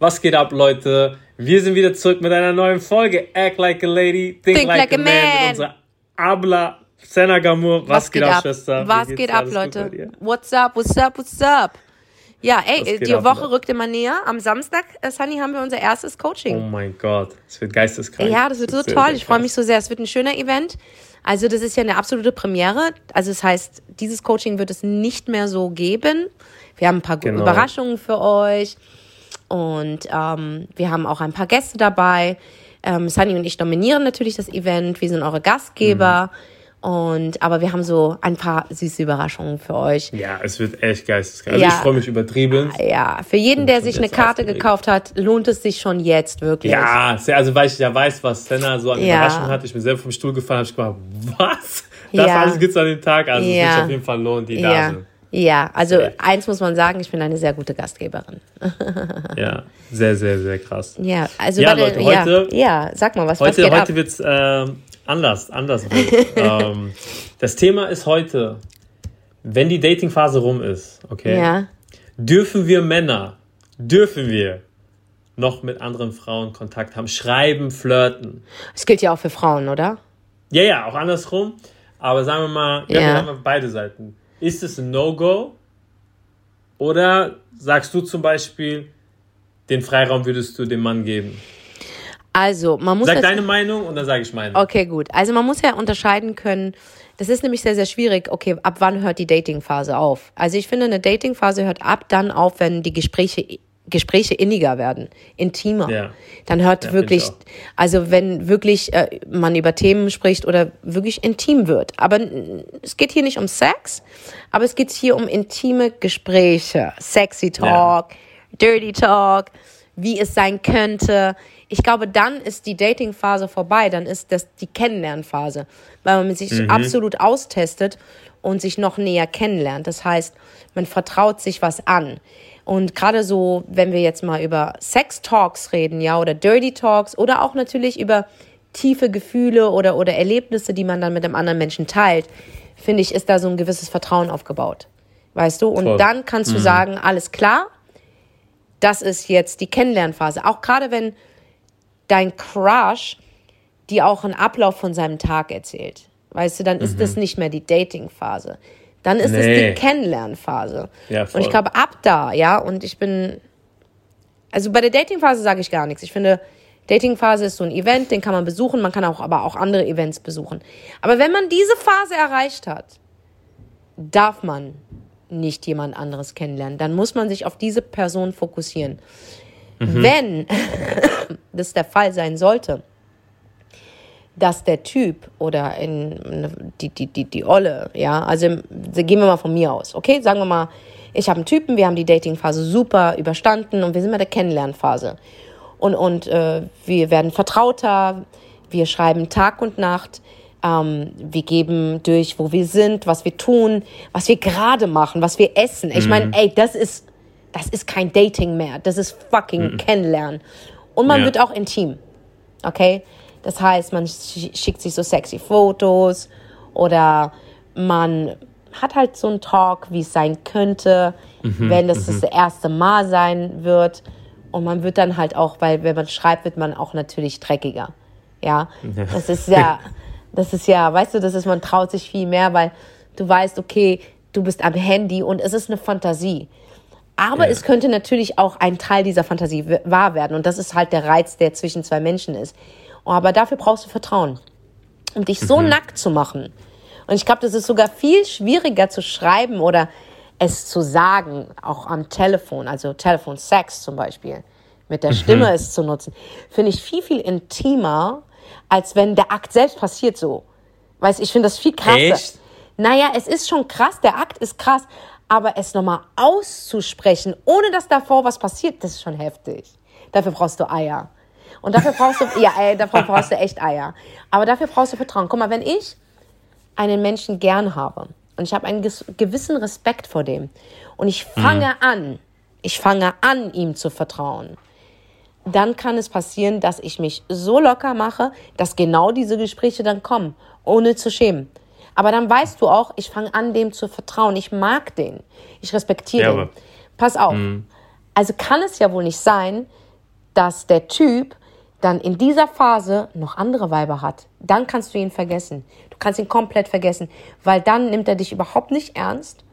Was geht ab, Leute? Wir sind wieder zurück mit einer neuen Folge. Act like a lady, think, Think like, like a man. man. Mit unserer Abla Senna Gamur. Was, geht ab, Schwester? Was geht ab, Leute? What's up, what's up, what's up? Ja, ey, Was die ab, Woche Leute? rückt immer näher. Am Samstag, äh, Sunny, haben wir unser erstes Oh Coaching. mein Gott, es wird geisteskrank. ja, das wird so sehr, toll. sehr Ich freue mich so sehr. Es wird ein schöner Event. Also, das ist ja eine absolute Premiere. Also, das heißt, dieses Coaching wird es nicht mehr so geben. Wir haben ein paar Genau. Überraschungen für euch. Und ähm, wir haben auch ein paar Gäste dabei. Ähm, Sunny und ich dominieren natürlich das Event. Wir sind eure Gastgeber. Mhm. Und, aber wir haben so ein paar süße Überraschungen für euch. Ja, es wird echt geisteskrank. Also Ja. ich freue mich übertrieben. Ja, für jeden, der sich eine Karte aufgeregt. gekauft hat, lohnt es sich schon jetzt wirklich. Ja, also weil ich ja weiß, was Senna so an Ja. Überraschung hat. Ich bin selber vom Stuhl gefallen, habe ich gemacht, was? Das Ja. alles gibt's an dem Tag. Also es wird sich auf jeden Fall lohnen, die da sind. Ja. also Safe. eins muss man sagen, ich bin eine sehr gute Gastgeberin. Ja, sehr, sehr, sehr krass. Ja, also Ja, Leute, heute- ja, ja, sag mal, was, was Heute, geht heute ab? wird's ähm, anders, anders. ähm, das Thema ist heute, wenn die Datingphase rum ist, okay, Ja, dürfen wir Männer, dürfen wir noch mit anderen Frauen Kontakt haben, schreiben, flirten. das gilt ja auch für Frauen, oder? Ja, ja, auch andersrum. Aber sagen wir mal. Ja. wir haben beide Seiten. Ist es ein No-Go? Oder sagst du zum Beispiel, den Freiraum würdest du dem Mann geben? Also, man muss Sag deine Meinung und dann sage ich meine. Okay, gut. Also man muss ja unterscheiden können. Das ist nämlich sehr, sehr schwierig. Okay, ab wann hört die Datingphase auf? Also ich finde, eine Datingphase hört ab dann auf, wenn die Gespräche Gespräche inniger werden, intimer. Ja. Dann hört Ja, wirklich, also wenn wirklich äh, man über Themen spricht oder wirklich intim wird. Aber es geht hier nicht um Sex, aber es geht hier um intime Gespräche, sexy Talk, dirty Talk, wie es sein könnte. Ich glaube, dann ist die Datingphase vorbei, dann ist das die Kennenlernphase, weil man sich Mhm. absolut austestet und sich noch näher kennenlernt. Das heißt, man vertraut sich was an. Und gerade so, wenn wir jetzt mal über Sex Talks reden, ja, oder Dirty Talks oder auch natürlich über tiefe Gefühle oder, oder Erlebnisse, die man dann mit einem anderen Menschen teilt, finde ich, ist da so ein gewisses Vertrauen aufgebaut. Weißt du? Und Voll. dann kannst du sagen, alles klar, das ist jetzt die Kennenlernphase. Auch gerade wenn dein Crush dir auch einen Ablauf von seinem Tag erzählt. Weißt du, dann ist das nicht mehr die Datingphase. Dann ist es Mhm. Nee. die Kennenlernphase. Ja, voll. und ich glaube, ab da, ja, und ich bin. Also bei der Datingphase sage ich gar nichts. Ich finde, Datingphase ist so ein Event, den kann man besuchen, man kann auch aber auch andere Events besuchen. Aber wenn man diese Phase erreicht hat, darf man nicht jemand anderes kennenlernen. Dann muss man sich auf diese Person fokussieren. Wenn das der Fall sein sollte, dass der Typ oder in, die, die, die, die Olle, ja, also gehen wir mal von mir aus, okay? Sagen wir mal, ich habe einen Typen, wir haben die Datingphase super überstanden und wir sind bei der Kennenlernphase. Und, und äh, wir werden vertrauter, wir schreiben Tag und Nacht, ähm, wir geben durch, wo wir sind, was wir tun, was wir gerade machen, was wir essen. Ich meine, ey, das ist, das ist kein Dating mehr, das ist fucking Kennenlernen. Und man Ja. wird auch intim. Okay? Das heißt, man sch- schickt sich so sexy Fotos oder man hat halt so einen Talk, wie es sein könnte, wenn das das erste Mal sein wird. Und man wird dann halt auch, weil wenn man schreibt, wird man auch natürlich dreckiger. Ja, das ist ja, das ist ja, weißt du, das ist, man traut sich viel mehr, weil du weißt, okay, du bist am Handy und es ist eine Fantasie. Aber Ja. es könnte natürlich auch ein Teil dieser Fantasie wahr werden. Und das ist halt der Reiz, der zwischen zwei Menschen ist. Aber dafür brauchst du Vertrauen. Um dich so nackt zu machen. Und ich glaube, das ist sogar viel schwieriger zu schreiben oder es zu sagen, auch am Telefon, also Telefonsex zum Beispiel, mit der Stimme es zu nutzen, finde ich viel, viel intimer, als wenn der Akt selbst passiert so. Weißt ich finde das viel krasser. Echt? Naja, es ist schon krass, der Akt ist krass, aber es nochmal auszusprechen, ohne dass davor was passiert, das ist schon heftig. Dafür brauchst du Eier. Und dafür brauchst du, ja, ey, dafür brauchst du echt Eier. Aber dafür brauchst du Vertrauen. Guck mal, wenn ich einen Menschen gern habe und ich habe einen gewissen Respekt vor dem und ich fange an, ich fange an, ihm zu vertrauen, dann kann es passieren, dass ich mich so locker mache, dass genau diese Gespräche dann kommen, ohne zu schämen. Aber dann weißt du auch, ich fange an, dem zu vertrauen. Ich mag den. Ich respektiere Ja, den. aber- Pass auf. Also kann es ja wohl nicht sein, dass der Typ dann in dieser Phase noch andere Weiber hat, dann kannst du ihn vergessen. Du kannst ihn komplett vergessen, weil dann nimmt er dich überhaupt nicht ernst.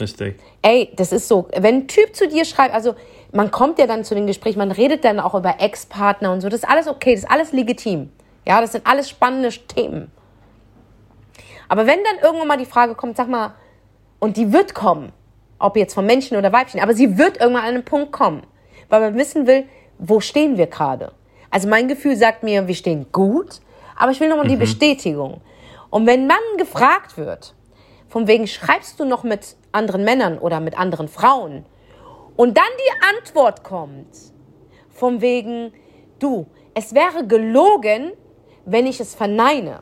Richtig. Ey, das ist so, wenn ein Typ zu dir schreibt, also man kommt ja dann zu den Gesprächen, man redet dann auch über Ex-Partner und so, das ist alles okay, das ist alles legitim. Ja, das sind alles spannende Themen. Aber wenn dann irgendwann mal die Frage kommt, sag mal, und die wird kommen, ob jetzt von Männchen oder Weibchen, aber sie wird irgendwann an einen Punkt kommen, weil man wissen will, wo stehen wir gerade. Also mein Gefühl sagt mir, wir stehen gut, aber ich will nochmal mhm. die Bestätigung. Und wenn man gefragt wird, von wegen schreibst du noch mit anderen Männern oder mit anderen Frauen, und dann die Antwort kommt, von wegen, du, es wäre gelogen, wenn ich es verneine.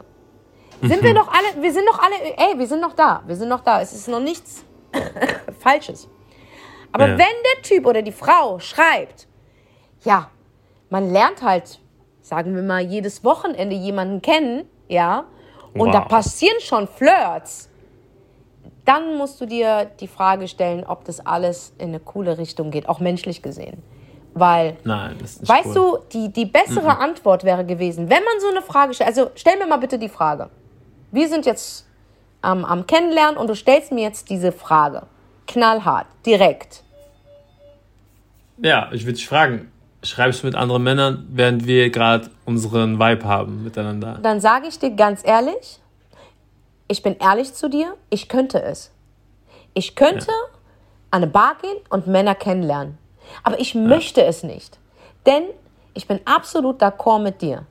Sind wir doch alle, wir sind doch alle, ey, wir sind noch da, wir sind noch da. Es ist noch nichts Falsches. Aber ja. wenn der Typ oder die Frau schreibt, ja, man lernt halt, sagen wir mal, jedes Wochenende jemanden kennen, ja, und wow. da passieren schon Flirts, dann musst du dir die Frage stellen, ob das alles in eine coole Richtung geht, auch menschlich gesehen. Weil, Nein, weißt cool. du, die, die bessere mhm. Antwort wäre gewesen, wenn man so eine Frage stellt, also stell mir mal bitte die Frage. Wir sind jetzt ähm, am Kennenlernen und du stellst mir jetzt diese Frage. Knallhart, direkt. Ja, ich würde dich fragen, schreibst du mit anderen Männern, während wir gerade unseren Vibe haben miteinander? Dann sage ich dir ganz ehrlich, ich bin ehrlich zu dir, ich könnte es. Ich könnte ja. an eine Bar gehen und Männer kennenlernen. Aber ich ja. möchte es nicht. Denn ich bin absolut d'accord mit dir.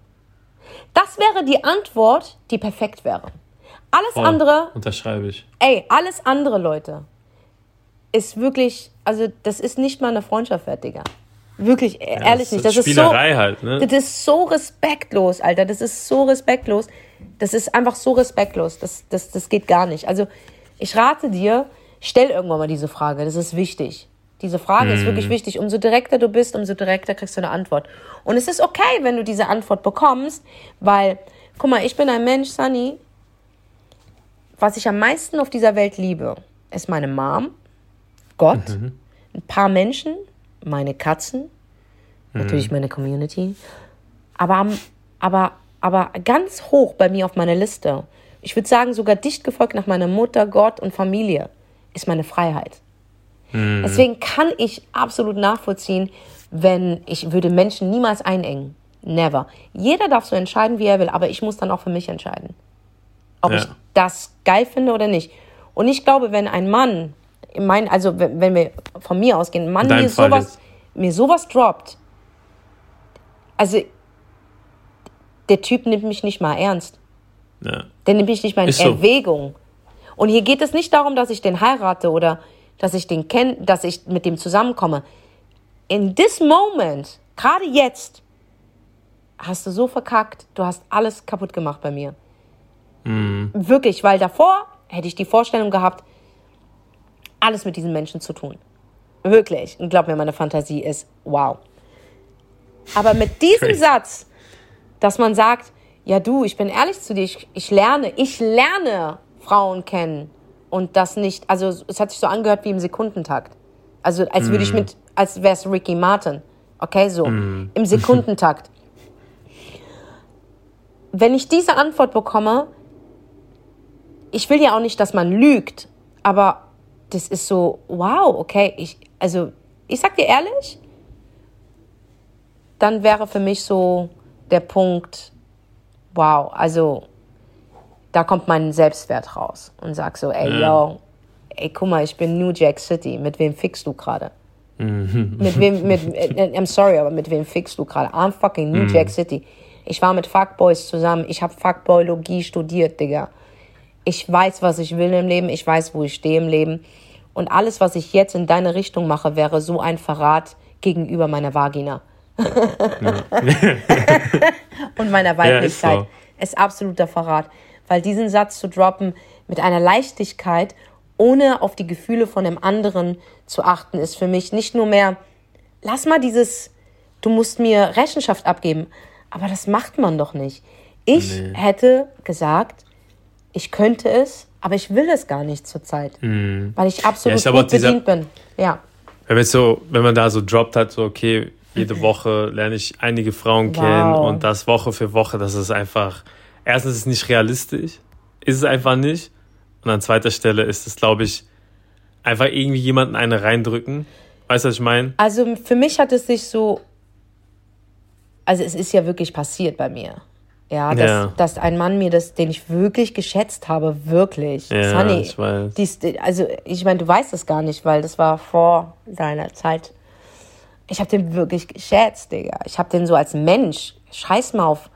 Das wäre die Antwort, die perfekt wäre. Alles Voll. andere. Unterschreibe ich. Ey, alles andere, Leute, ist wirklich, also das ist nicht mal eine Freundschaft wert, Digga. Wirklich, ja, ehrlich das nicht. Das ist, Spielerei so, halt, ne? Das ist so respektlos, Alter. Das ist so respektlos. Das ist einfach so respektlos. Das, das, das geht gar nicht. Also, ich rate dir, stell irgendwann mal diese Frage. Das ist wichtig. Diese Frage mhm. ist wirklich wichtig. Umso direkter du bist, umso direkter kriegst du eine Antwort. Und es ist okay, wenn du diese Antwort bekommst, weil, guck mal, ich bin ein Mensch, Sunny. Was ich am meisten auf dieser Welt liebe, ist meine Mom, Gott, mhm. ein paar Menschen, meine Katzen, mhm. natürlich meine Community, aber, aber, aber ganz hoch bei mir auf meiner Liste, ich würde sagen sogar dicht gefolgt nach meiner Mutter, Gott und Familie, ist meine Freiheit. Mhm. Deswegen kann ich absolut nachvollziehen, wenn ich würde Menschen niemals einengen. Never. Jeder darf so entscheiden, wie er will, aber ich muss dann auch für mich entscheiden. Ob ja. ich das geil finde oder nicht. Und ich glaube, wenn ein Mann mein, also wenn wir von mir ausgehen, Mann mir sowas, mir sowas droppt, also der Typ nimmt mich nicht mal ernst. Ja. Der nimmt mich nicht mal in Ist Erwägung. So. Und hier geht es nicht darum, dass ich den heirate oder dass ich den kenne, dass ich mit dem zusammenkomme. In this moment, gerade jetzt, hast du so verkackt, du hast alles kaputt gemacht bei mir. Mhm. Wirklich, weil davor hätte ich die Vorstellung gehabt, alles mit diesen Menschen zu tun. Wirklich. Und glaub mir, meine Fantasie ist wow. Aber mit diesem. Satz, dass man sagt, ja du, ich bin ehrlich zu dir, ich, ich lerne, ich lerne Frauen kennen und das nicht, also es hat sich so angehört wie im Sekundentakt. Also als würde ich mm. mit, als wäre es Ricky Martin. Okay, so, mm. im Sekundentakt. Wenn ich diese Antwort bekomme, ich will ja auch nicht, dass man lügt, aber das ist so, wow, okay, ich, also ich sag dir ehrlich, dann wäre für mich so der Punkt, wow, also da kommt mein Selbstwert raus und sag so, ey, ja. yo, ey, guck mal, ich bin New Jack City, mit wem fickst du gerade? Mhm. mit wem, mit, äh, I'm sorry, aber mit wem fickst du gerade? I'm fucking New mhm. Jack City. Ich war mit Fuckboys zusammen, ich habe Fuckboylogie studiert, Digga ich weiß, was ich will im Leben, ich weiß, wo ich stehe im Leben. Und alles, was ich jetzt in deine Richtung mache, wäre so ein Verrat gegenüber meiner Vagina. und meiner Weiblichkeit. Ja, ist, so. ist absoluter Verrat. Weil diesen Satz zu droppen mit einer Leichtigkeit, ohne auf die Gefühle von dem anderen zu achten, ist für mich nicht nur mehr, lass mal dieses, du musst mir Rechenschaft abgeben. Aber das macht man doch nicht. Ich nee. hätte gesagt, ich könnte es, aber ich will es gar nicht zurzeit, mhm. weil ich absolut ja, gut dieser, bedient bin. Ja. Wenn, so, wenn man da so droppt hat, so okay, Jede Woche lerne ich einige Frauen kennen Wow. und das Woche für Woche, das ist einfach, erstens ist es nicht realistisch, ist es einfach nicht. Und an zweiter Stelle ist es, glaube ich, einfach irgendwie jemanden eine reindrücken. Weißt du, was ich meine? Also für mich hat es sich so, also es ist ja wirklich passiert bei mir. Ja, dass, Ja. dass ein Mann mir das, den ich wirklich geschätzt habe, wirklich. Ja, Sunny, ich weiß. Dies, also ich meine, du weißt es gar nicht, weil das war vor seiner Zeit. Ich habe den wirklich geschätzt, Digga. Ich habe den so als Mensch. Scheiß mal auf,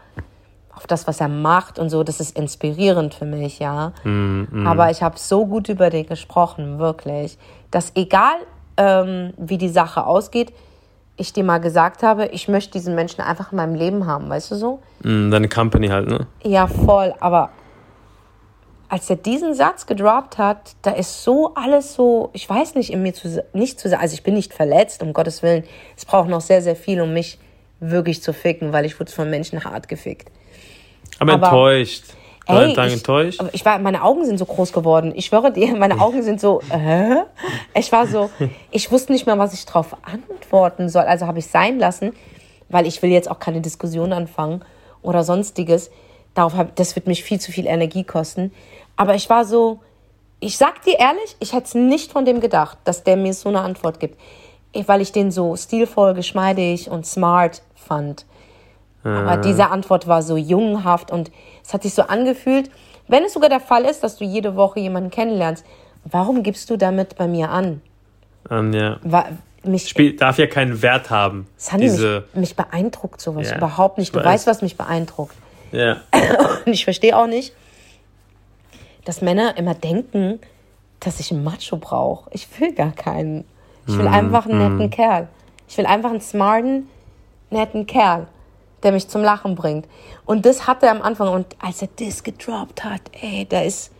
auf das, was er macht und so. Das ist inspirierend für mich, ja. Mm, Aber ich habe so gut über den gesprochen, wirklich, dass egal ähm, wie die Sache ausgeht, ich dir mal gesagt habe, ich möchte diesen Menschen einfach in meinem Leben haben, weißt du so? Mm, Deine Company halt, ne? Ja, voll, aber als er diesen Satz gedroppt hat, da ist so alles so, ich weiß nicht, in mir zu, nicht zu sagen, also ich bin nicht verletzt, um Gottes Willen. Es braucht noch sehr, sehr viel, um mich wirklich zu ficken, weil ich wurde von Menschen hart gefickt. Aber, Aber- enttäuscht. Ey, ich, enttäuscht. ich war, meine Augen sind so groß geworden. Ich schwöre dir, meine Augen sind so, äh? Ich war so, ich wusste nicht mehr, was ich drauf antworten soll. Also habe ich sein lassen, weil ich will jetzt auch keine Diskussion anfangen oder sonstiges. Darauf hab, das wird mich viel zu viel Energie kosten. Aber ich war so, ich sag dir ehrlich, ich hätte es nicht von dem gedacht, dass der mir so eine Antwort gibt. Weil ich den so stilvoll, geschmeidig und smart fand. Aber diese Antwort war so jungenhaft und es hat sich so angefühlt, wenn es sogar der Fall ist, dass du jede Woche jemanden kennenlernst, warum gibst du damit bei mir an? Ähm, ja. Wa- Mich, Spiel, darf ja keinen Wert haben. Sandy, Diese, mich, mich beeindruckt sowas Ja, überhaupt nicht. ich Du weiß. weißt, was mich beeindruckt. ja. Und ich verstehe auch nicht, dass Männer immer denken, dass ich einen Macho brauche. Ich will gar keinen. Ich will einfach einen netten Kerl. Ich will einfach einen smarten, netten Kerl, der mich zum Lachen bringt. Und das hat er am Anfang. Und als er das gedroppt hat, ey, da ist,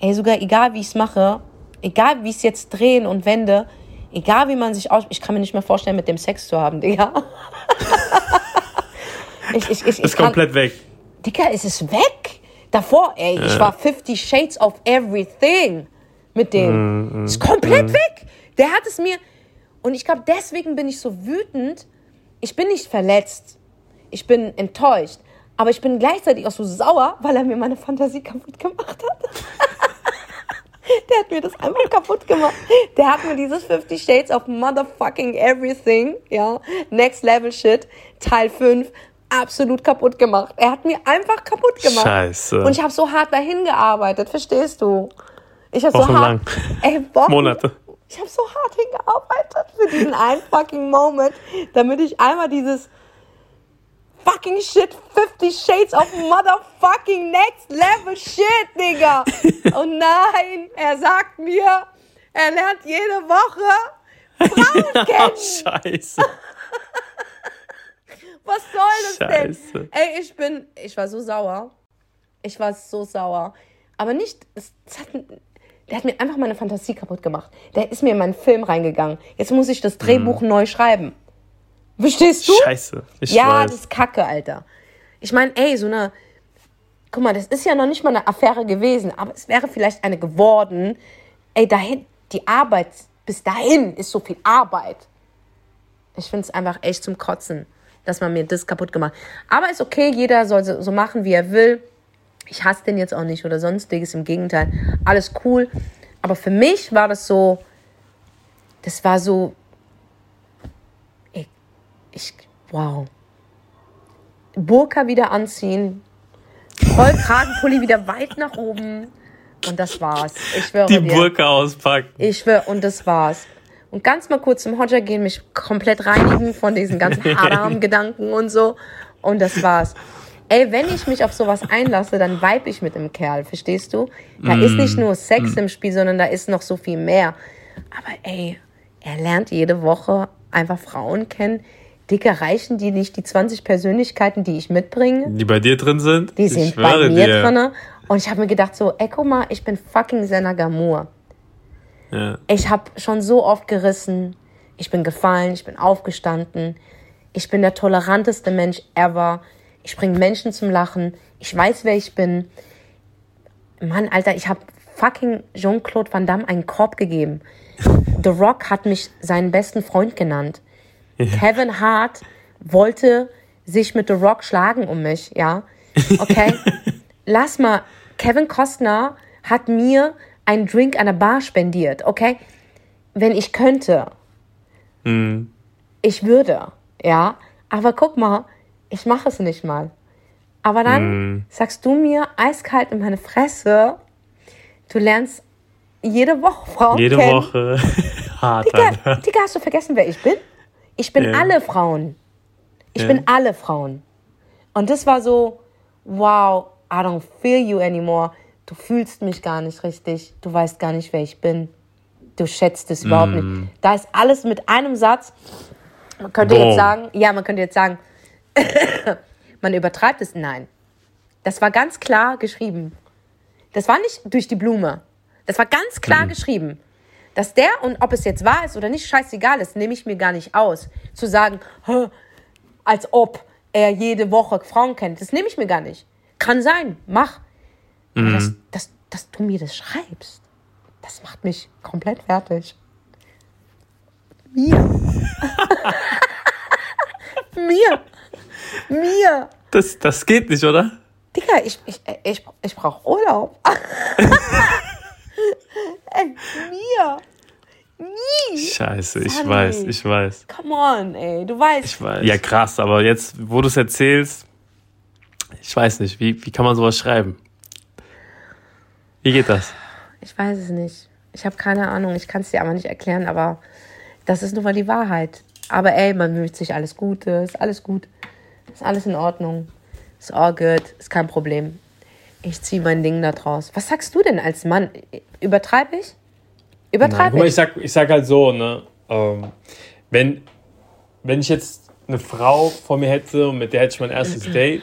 ey, sogar egal wie ich es mache, egal wie ich es jetzt drehen und wende, egal wie man sich aus, ich kann mir nicht mehr vorstellen, mit dem Sex zu haben, Digga. ich, ich, ich, Ist kann, komplett weg. Digga, es ist weg. Davor, ey, ich war 50 Shades of Everything mit dem. ist komplett weg. Der hat es mir. Und ich glaube, deswegen bin ich so wütend. Ich bin nicht verletzt. Ich bin enttäuscht. Aber ich bin gleichzeitig auch so sauer, weil er mir meine Fantasie kaputt gemacht hat. Der hat mir das einfach kaputt gemacht. Der hat mir dieses 50 Shades of Motherfucking Everything, ja, Next Level Shit, Teil 5, absolut kaputt gemacht. Er hat mir einfach kaputt gemacht. Scheiße. Und ich habe so hart dahin gearbeitet, verstehst du? Ich habe so hart. Ey, Wochen, Monate. Ich habe so hart hingearbeitet für diesen einen fucking Moment, damit ich einmal dieses fucking shit 50 Shades of motherfucking next level shit, Digga. Oh nein, er sagt mir, er lernt jede Woche Frauen kennen. Scheiße. Was soll das denn? Scheiße. Ey, ich bin, ich war so sauer. Ich war so sauer. Aber nicht, es, es hat, der hat mir einfach meine Fantasie kaputt gemacht. Der ist mir in meinen Film reingegangen. Jetzt muss ich das Drehbuch neu schreiben. Verstehst du? Scheiße. Ich ja, weiß. das ist Kacke, Alter. Ich meine, ey, so eine. Guck mal, das ist ja noch nicht mal eine Affäre gewesen, aber es wäre vielleicht eine geworden. Ey, dahin, die Arbeit, bis dahin ist so viel Arbeit. Ich finde es einfach echt zum Kotzen, dass man mir das kaputt gemacht Aber ist okay, jeder soll so, so machen, wie er will. Ich hasse den jetzt auch nicht oder sonstiges, im Gegenteil. Alles cool. Aber für mich war das so, das war so, ich, ich wow. Burka wieder anziehen, Vollkragenpulli wieder weit nach oben und das war's. Ich schwöre Die dir. Burka auspacken. Ich schwöre, und das war's. Und ganz mal kurz zum Hodja gehen, mich komplett reinigen von diesen ganzen Haram-Gedanken und so. Und das war's. Ey, wenn ich mich auf sowas einlasse, dann vibe ich mit dem Kerl, verstehst du? Da ist nicht nur Sex im Spiel, sondern da ist noch so viel mehr. Aber ey, er lernt jede Woche einfach Frauen kennen. Dicke, reichen die nicht die 20 Persönlichkeiten, die ich mitbringe? Die bei dir drin sind? Die sind bei mir dir. drinne. Und ich habe mir gedacht so, ey, guck mal, ich bin fucking Senna Gamur. Ja. Ich habe schon so oft gerissen. Ich bin gefallen, ich bin aufgestanden. Ich bin der toleranteste Mensch ever. Ich bringe Menschen zum Lachen. Ich weiß, wer ich bin. Mann, Alter, ich habe fucking Jean-Claude Van Damme einen Korb gegeben. The Rock hat mich seinen besten Freund genannt. Kevin Hart wollte sich mit The Rock schlagen um mich, ja. Okay? Lass mal, Kevin Costner hat mir einen Drink an der Bar spendiert, okay? Wenn ich könnte, ich würde, ja. Aber guck mal, ich mache es nicht mal. Aber dann sagst du mir eiskalt in meine Fresse, du lernst jede Woche Frauen Jede kennen. Woche hart. Digga. Digga, hast du vergessen, wer ich bin? Ich bin Ja. alle Frauen. Ich Ja. bin alle Frauen. Und das war so, wow, I don't feel you anymore. Du fühlst mich gar nicht richtig. Du weißt gar nicht, wer ich bin. Du schätzt es überhaupt Mm. nicht. Da ist alles mit einem Satz. Man könnte Boom. jetzt sagen, ja, man könnte jetzt sagen, man übertreibt es. Nein. Das war ganz klar geschrieben. Das war nicht durch die Blume. Das war ganz klar geschrieben. Dass der, und ob es jetzt wahr ist oder nicht, scheißegal ist, nehme ich mir gar nicht aus. Zu sagen, "Hä, als ob er jede Woche Frauen kennt, das nehme ich mir gar nicht. Kann sein, mach. Aber dass, dass, dass du mir das schreibst, das macht mich komplett fertig. Mir. mir. Mir. Das, das geht nicht, oder? Digga, ich, ich, ich, ich brauche Urlaub. ey, mir. Nie. Scheiße, ich weiß, ich weiß. Come on, ey. Du weißt. Ich weiß. Ja, krass, aber jetzt, wo du es erzählst, ich weiß nicht, wie, wie kann man sowas schreiben? Wie geht das? Ich weiß es nicht. Ich habe keine Ahnung. Ich kann es dir aber nicht erklären, aber das ist nun mal die Wahrheit. Aber ey, man wünscht sich alles Gute. Ist alles gut. Ist alles in Ordnung. Ist all good. Ist kein Problem. Ich ziehe mein Ding da draus. Was sagst du denn als Mann? Übertreibe ich? Übertreibe guck mal, ich ich? sag, ich sag halt so, ne, ähm, wenn, wenn ich jetzt eine Frau vor mir hätte und mit der hätte ich mein erstes Date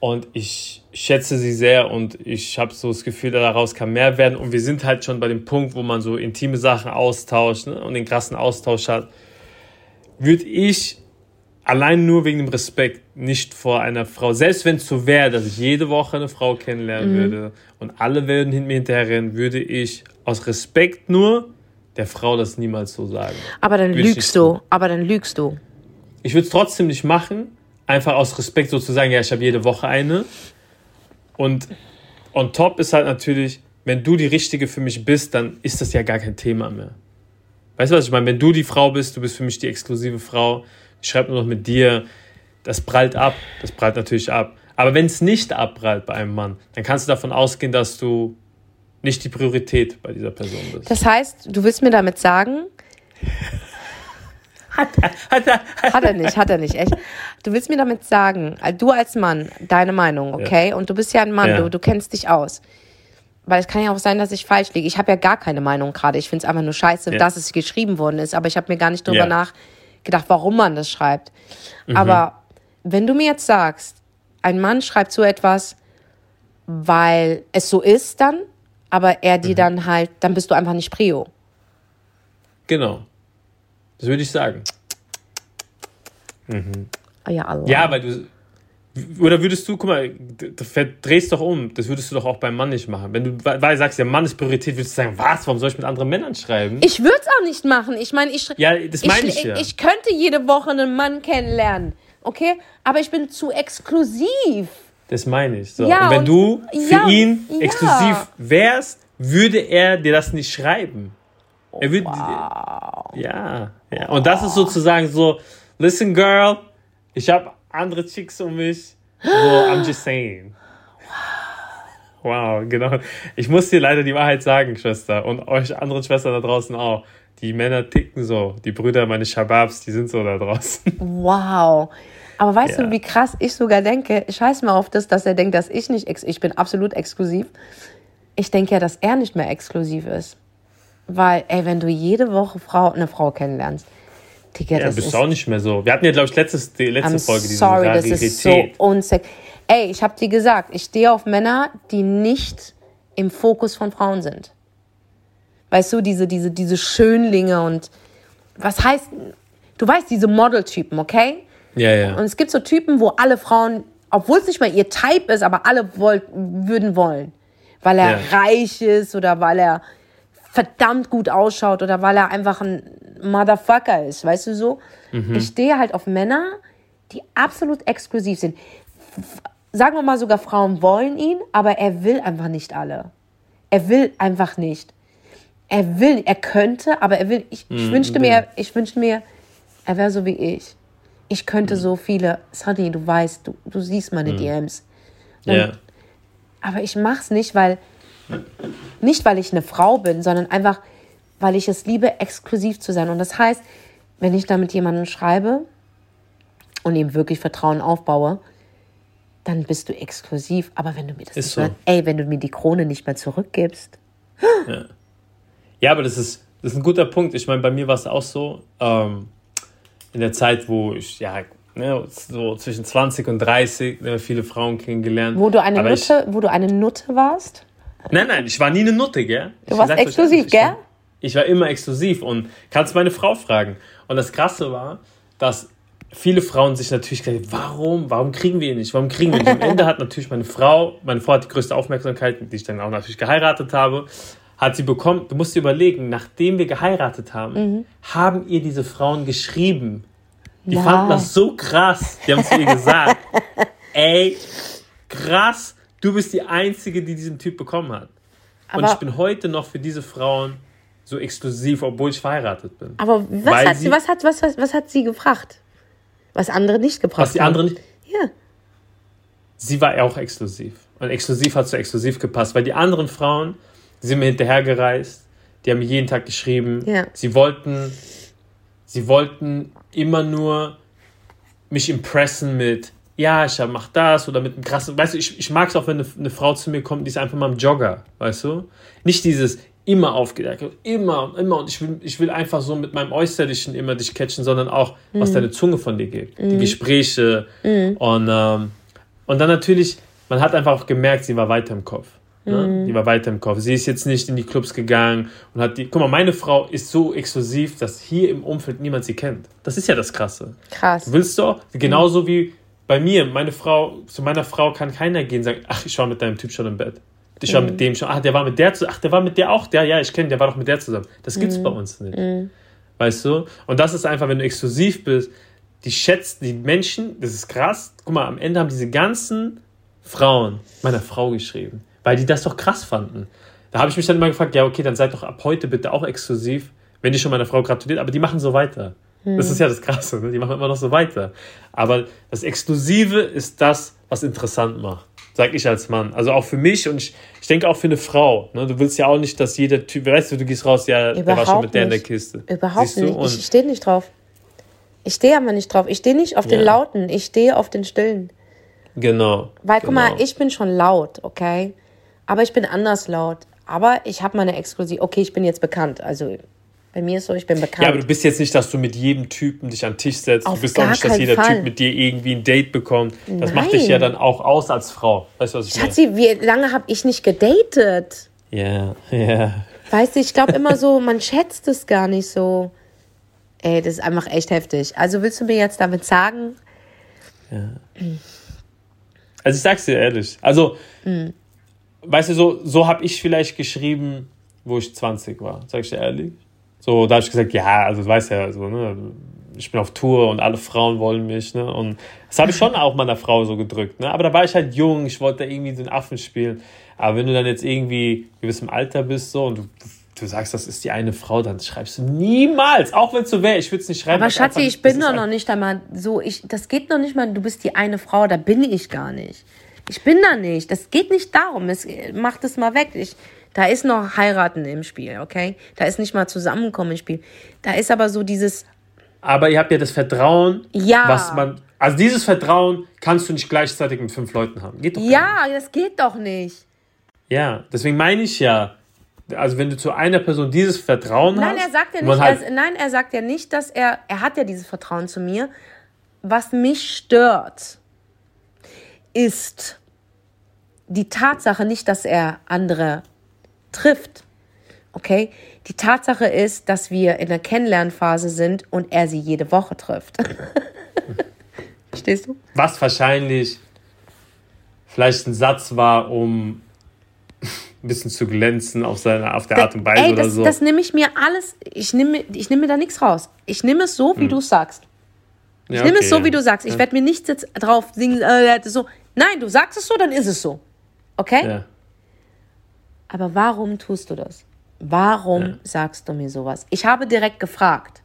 und ich schätze sie sehr und ich habe so das Gefühl, daraus kann mehr werden und wir sind halt schon bei dem Punkt, wo man so intime Sachen austauscht ne, und den krassen Austausch hat, würde ich allein nur wegen dem Respekt nicht vor einer Frau, selbst wenn es so wäre, dass ich jede Woche eine Frau kennenlernen würde und alle würden hinter mir hinterherrennen, würde ich aus Respekt nur der Frau das niemals so sagen. Aber dann nicht lügst du. Aber dann lügst du. Ich würde es trotzdem nicht machen, einfach aus Respekt so zu sagen, ja, ich habe jede Woche eine. Und on top ist halt natürlich, wenn du die Richtige für mich bist, dann ist das ja gar kein Thema mehr. Weißt du, was ich meine? Wenn du die Frau bist, du bist für mich die exklusive Frau, ich schreibe nur noch mit dir, das prallt ab. Das prallt natürlich ab. Aber wenn es nicht abprallt bei einem Mann, dann kannst du davon ausgehen, dass du nicht die Priorität bei dieser Person bist. Das heißt, du willst mir damit sagen, Hat er nicht, hat er nicht, echt. Du willst mir damit sagen, äh, du als Mann, deine Meinung, okay? Und du bist ja ein Mann, Ja. du, du kennst dich aus. Weil es kann ja auch sein, dass ich falsch liege. Ich habe ja gar keine Meinung gerade. Ich finde es einfach nur scheiße, Ja. dass es geschrieben worden ist. Aber ich habe mir gar nicht drüber Ja. Nachgedacht, warum man das schreibt. Mhm. Aber wenn du mir jetzt sagst, ein Mann schreibt so etwas, weil es so ist dann, aber er Mhm. dir dann halt, dann bist du einfach nicht Prio. Genau. Das würde ich sagen. Oh ja, Allah. Ja, weil du. Oder würdest du, guck mal, du verdrehst doch um. Das würdest du doch auch beim Mann nicht machen. Wenn du weil sagst, der Mann ist Priorität, würdest du sagen, was? Warum soll ich mit anderen Männern schreiben? Ich würde es auch nicht machen. Ich meine, ich, ja, das meine ich, ich, ja. ich könnte jede Woche einen Mann kennenlernen, okay? Aber ich bin zu exklusiv. das meine ich. So. Ja, und wenn und- du für ja, ihn exklusiv wärst, würde er dir das nicht schreiben. Er würde. Ja, ja. Und das ist sozusagen so, listen, girl, ich habe andere Chicks um mich. So, I'm just saying. Wow, genau. Ich muss dir leider die Wahrheit sagen, Schwester. Und euch anderen Schwestern da draußen auch. Die Männer ticken so. Die Brüder, meine Shababs, die sind so da draußen. Wow. Aber weißt Ja. du, wie krass ich sogar denke? Scheiß mal auf das, dass er denkt, dass ich nicht, ex ich bin absolut exklusiv. Ich denke ja, dass er nicht mehr exklusiv ist. Weil, ey, wenn du jede Woche Frau, eine Frau kennenlernst, Digga, Ja, das bist ist auch nicht mehr so. Wir hatten ja, glaube ich, letztes, die letzte I'm Folge diese sorry, das ist so unsex. Ey, ich habe dir gesagt, ich stehe auf Männer, die nicht im Fokus von Frauen sind. Weißt du, diese, diese, diese Schönlinge und was heißt, du weißt, diese Modeltypen, okay? ja, ja. Und es gibt so Typen, wo alle Frauen, obwohl es nicht mal ihr Type ist, aber alle wollt, würden wollen. Weil er Ja. reich ist oder weil er verdammt gut ausschaut oder weil er einfach ein Motherfucker ist, weißt du so? Ich stehe halt auf Männer, die absolut exklusiv sind. Sagen wir mal sogar, Frauen wollen ihn, aber er will einfach nicht alle. Er will einfach nicht. Er will, er könnte, aber er will. Ich, ich wünschte mir, ich wünschte mir, er wäre so wie ich. Ich könnte so viele, Sunny, du weißt, du, du siehst meine DMs. Ja. Aber ich mach's nicht, weil nicht weil ich eine Frau bin, sondern einfach, weil ich es liebe, exklusiv zu sein. Und das heißt, wenn ich da mit jemandem schreibe und ihm wirklich Vertrauen aufbaue, dann bist du exklusiv. Aber wenn du mir das Ist nicht so. mehr, ey, wenn du mir die Krone nicht mehr zurückgibst, Ja, aber das ist, das ist ein guter Punkt. Ich meine, bei mir war es auch so, ähm, in der Zeit, wo ich, ja, ne, so zwischen 20 und 30 ne, viele Frauen kennengelernt. wo du eine aber ich, Nutte, wo du eine Nutte warst, Nein, nein, ich war nie eine Nutte, gell? Du Ich warst euch exklusiv, ich gell? War, ich war immer exklusiv und kannst meine Frau fragen. Und das Krasse war, dass viele Frauen sich natürlich gedacht warum, warum kriegen wir ihn nicht, warum kriegen wir ihn nicht? Am Ende hat natürlich meine Frau, meine Frau hat die größte Aufmerksamkeit, die ich dann auch natürlich geheiratet habe, hat sie bekommen, du musst dir überlegen, nachdem wir geheiratet haben, Mhm. haben ihr diese Frauen geschrieben. Die Nein. fanden das so krass. Die haben zu ihr gesagt, ey, krass, du bist die Einzige, die diesen Typ bekommen hat. Und Aber- ich bin heute noch für diese Frauen so exklusiv, obwohl ich verheiratet bin. aber was hat, sie, was, hat, was, was, was hat sie gefragt? Was andere nicht gefragt Was die haben. anderen nicht. Ja. Sie war auch exklusiv. Und exklusiv hat zu exklusiv gepasst, weil die anderen Frauen, die sind mir hinterhergereist, die haben mir jeden Tag geschrieben. Ja. Sie wollten, sie wollten immer nur mich impressen mit, ja, ich mach das oder mit einem krassen, weißt du, ich, ich mag es auch, wenn eine, eine Frau zu mir kommt, die ist einfach mal im Jogger, weißt du? Nicht dieses immer aufgedeckt, immer und immer und ich will, ich will einfach so mit meinem Äußerlichen immer dich catchen, sondern auch, was deine Zunge von dir gibt, die Gespräche und, ähm, und dann natürlich, man hat einfach auch gemerkt, sie war weiter im Kopf. Ne? Die war weiter im Kopf. Sie ist jetzt nicht in die Clubs gegangen und hat die. Guck mal, meine Frau ist so exklusiv, dass hier im Umfeld niemand sie kennt. Das ist ja das Krasse. Krass. Willst du? Genauso wie bei mir. Meine Frau, zu meiner Frau kann keiner gehen und sagen, ach, ich war mit deinem Typ schon im Bett. Ich war mit dem schon, ach, der war mit der zusammen, ach, der war mit der auch, der, ja, ich kenne, der war doch mit der zusammen. Das gibt's bei uns nicht. Weißt du? Und das ist einfach, wenn du exklusiv bist, die schätzt die Menschen, das ist krass. Guck mal, am Ende haben diese ganzen Frauen meiner Frau geschrieben, weil die das doch krass fanden. Da habe ich mich dann immer gefragt, ja, okay, dann seid doch ab heute bitte auch exklusiv, wenn die schon meiner Frau gratuliert, aber die machen so weiter. Das ist ja das Krasse, ne? die machen immer noch so weiter. Aber das Exklusive ist das, was interessant macht, sag ich als Mann. Also auch für mich und ich, ich denke auch für eine Frau. Ne? Du willst ja auch nicht, dass jeder Typ, weißt du, du gehst raus, ja, der war schon Überhaupt mit der in der nicht. Kiste. Überhaupt Siehst du? nicht. Und Ich stehe nicht drauf. Ich stehe aber nicht drauf. Ich stehe nicht auf den Ja. Lauten. Ich stehe auf den Stillen. genau. Weil, guck mal, genau. ich bin schon laut, okay? Aber ich bin anders laut. Aber ich habe meine Exklusiv. Okay, ich bin jetzt bekannt. Also bei mir ist so, ich bin bekannt. Ja, aber du bist jetzt nicht, dass du mit jedem Typen dich an den Tisch setzt. Auf du bist auch nicht, dass jeder Fall. Typ mit dir irgendwie ein Date bekommt. Das macht dich Nein. ja dann auch aus als Frau. Weißt du, was ich meine? Schatzi, wie lange habe ich nicht gedatet? Ja, ja. Weißt du, ich glaube immer so, man schätzt es gar nicht so. Ey, das ist einfach echt heftig. Also willst du mir jetzt damit sagen, Also ich sag's dir ehrlich. Also, Hm. weißt du, so, so habe ich vielleicht geschrieben, wo ich 20 war. Sag ich dir ehrlich. So, da habe ich gesagt, ja, also du weißt ja, so, ne, ich bin auf Tour und alle Frauen wollen mich, ne? Und das habe ich schon auch meiner Frau so gedrückt, ne? Aber da war ich halt jung, ich wollte da irgendwie den Affen spielen. Aber wenn du dann jetzt irgendwie gewissem Alter bist so und du, du sagst, das ist die eine Frau, dann schreibst du niemals, auch wenn es so wäre, ich würde es nicht schreiben. aber Schatzi, ich bin doch noch nicht einmal so, ich, das geht noch nicht mal, du bist die eine Frau, da bin ich gar nicht. Ich bin da nicht. Das geht nicht darum. Es, mach das mal weg. Ich, da ist noch heiraten im Spiel, okay? Da ist nicht mal zusammenkommen im Spiel. Da ist aber so dieses, Aber ihr habt ja das Vertrauen, Ja. was man. Also dieses Vertrauen kannst du nicht gleichzeitig mit fünf Leuten haben. Geht doch gar nicht. ja, das geht doch nicht. Ja, deswegen meine ich ja, also wenn du zu einer Person dieses Vertrauen Nein, hast. er sagt ja nicht, halt, dass, nein, er sagt ja nicht, dass er, er hat ja dieses Vertrauen zu mir. Was mich stört, ist die Tatsache nicht, dass er andere trifft. Okay? Die Tatsache ist, dass wir in der Kennenlernphase sind und er sie jede Woche trifft. Verstehst du? was wahrscheinlich vielleicht ein Satz war, um ein bisschen zu glänzen auf seine, auf der Art und Weise Ey, oder das, so. das nehme ich mir alles, ich nehme ich nehm mir da nichts raus. Ich nehme es so, wie du es sagst. Ich Ja, nehme okay, es so, ja. wie du sagst. Ich werde mir nichts jetzt drauf singen, äh, so. Nein, du sagst es so, dann ist es so. Okay? Ja. Aber warum tust du das? Warum Ja. sagst du mir sowas? Ich habe direkt gefragt.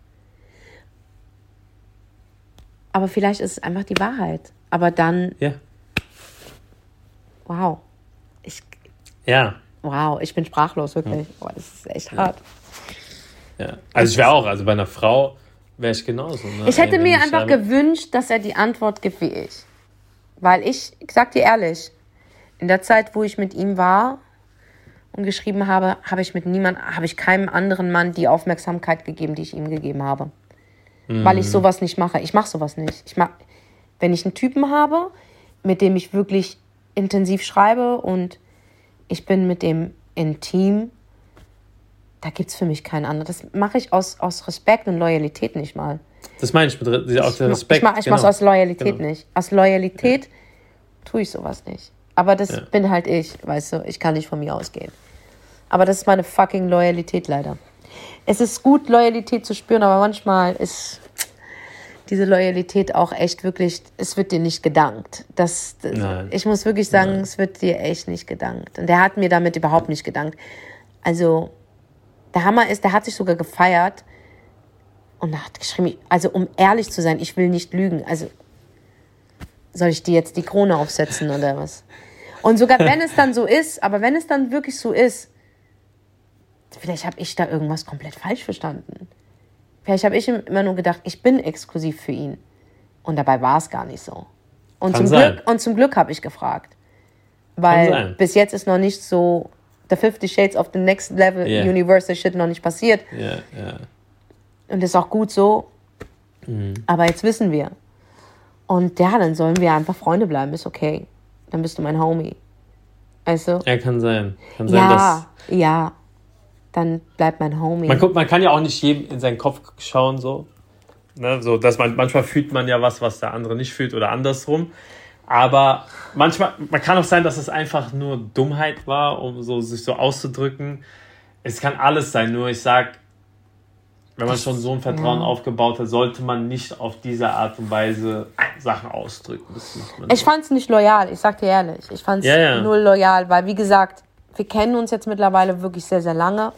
Aber vielleicht ist es einfach die Wahrheit. Aber dann, ja. wow. Ich, Ja. wow, ich bin sprachlos, wirklich. Boah, das ist echt hart. ja. Also ich wäre auch, also bei einer Frau wäre ich genauso. Ne? Ich hätte wenn mir ich einfach aber- gewünscht, dass er die Antwort gibt wie ich. Weil ich, ich sag dir ehrlich, in der Zeit, wo ich mit ihm war und geschrieben habe, habe ich mit niemand, habe ich keinem anderen Mann die Aufmerksamkeit gegeben, die ich ihm gegeben habe. Weil Mhm. ich sowas nicht mache. Ich mache sowas nicht. Ich mach, wenn ich einen Typen habe, mit dem ich wirklich intensiv schreibe und ich bin mit dem intim, da gibt es für mich keinen anderen. Das mache ich aus, aus Respekt und Loyalität nicht mal. Das meine ich mit auch der Ich, Respekt. ich, mach, ich genau. aus Loyalität Genau. nicht. Aus Loyalität tue ich sowas nicht. Aber das Ja. bin halt ich, weißt du. Ich kann nicht von mir ausgehen. Aber das ist meine fucking Loyalität leider. Es ist gut, Loyalität zu spüren, aber manchmal ist diese Loyalität auch echt wirklich, es wird dir nicht gedankt. Das, das Nein. ich muss wirklich sagen, es wird dir echt nicht gedankt. Und der hat mir damit überhaupt nicht gedankt. Also, der Hammer ist, der hat sich sogar gefeiert und hat geschrieben, also um ehrlich zu sein, ich will nicht lügen. Also soll ich dir jetzt die Krone aufsetzen oder was? Und sogar wenn es dann so ist, aber wenn es dann wirklich so ist, vielleicht habe ich da irgendwas komplett falsch verstanden. Vielleicht habe ich immer nur gedacht, ich bin exklusiv für ihn. Und dabei war es gar nicht so. Und Kann zum sein. Glück, und zum Glück habe ich gefragt. Weil bis jetzt ist noch nicht so the Fifty Shades of the Next Level Yeah. Universal Shit noch nicht passiert. Ja, ja. Und ist auch gut so. Aber jetzt wissen wir. Und ja, dann sollen wir einfach Freunde bleiben. Ist okay. Dann bist du mein Homie. Weißt du? Ja, kann sein. Kann sein, Ja, ja. Dann bleib mein Homie. dass. Man, guckt, man kann ja auch nicht jedem in seinen Kopf schauen, so. Ne, so dass man, manchmal fühlt man ja was, was der andere nicht fühlt oder andersrum. Aber manchmal, man kann auch sein, dass es einfach nur Dummheit war, um so, sich so auszudrücken. Es kann alles sein, nur ich sag, wenn man schon so ein Vertrauen aufgebaut hat, sollte man nicht auf diese Art und Weise Sachen ausdrücken. Das macht man Ich fand's nicht loyal, ich sag dir ehrlich. Ich fand's Ja, ja. null loyal, weil wie gesagt, wir kennen uns jetzt mittlerweile wirklich sehr, sehr lange.